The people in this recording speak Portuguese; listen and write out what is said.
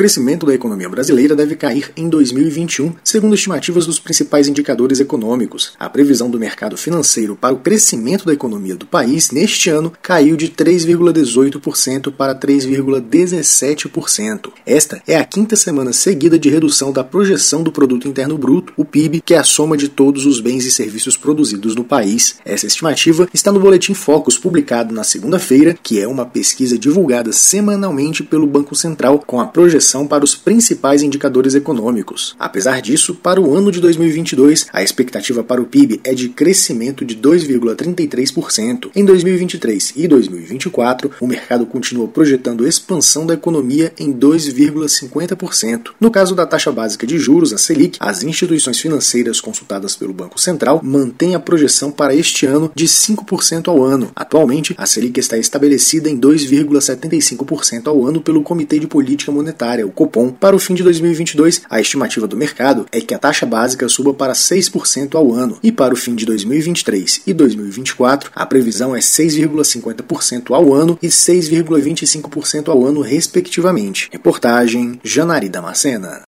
crescimento da economia brasileira deve cair em 2021, segundo estimativas dos principais indicadores econômicos. A previsão do mercado financeiro para o crescimento da economia do país neste ano caiu de 3,18% para 3,17%. Esta é a quinta semana seguida de redução da projeção do produto interno bruto, o PIB, que é a soma de todos os bens e serviços produzidos no país. Essa estimativa está no boletim Focus publicado na segunda-feira, que é uma pesquisa divulgada semanalmente pelo Banco Central com a projeção para os principais indicadores econômicos. Apesar disso, para o ano de 2022, a expectativa para o PIB é de crescimento de 2,33%. Em 2023 e 2024, o mercado continua projetando expansão da economia em 2,50%. No caso da taxa básica de juros, a Selic, as instituições financeiras consultadas pelo Banco Central mantêm a projeção para este ano de 5% ao ano. Atualmente, a Selic está estabelecida em 2,75% ao ano pelo Comitê de Política Monetária, o Copom. Para o fim de 2022, a estimativa do mercado é que a taxa básica suba para 6% ao ano, e para o fim de 2023 e 2024, a previsão é 6,50% ao ano e 6,25% ao ano, respectivamente. Reportagem Janari Damascena.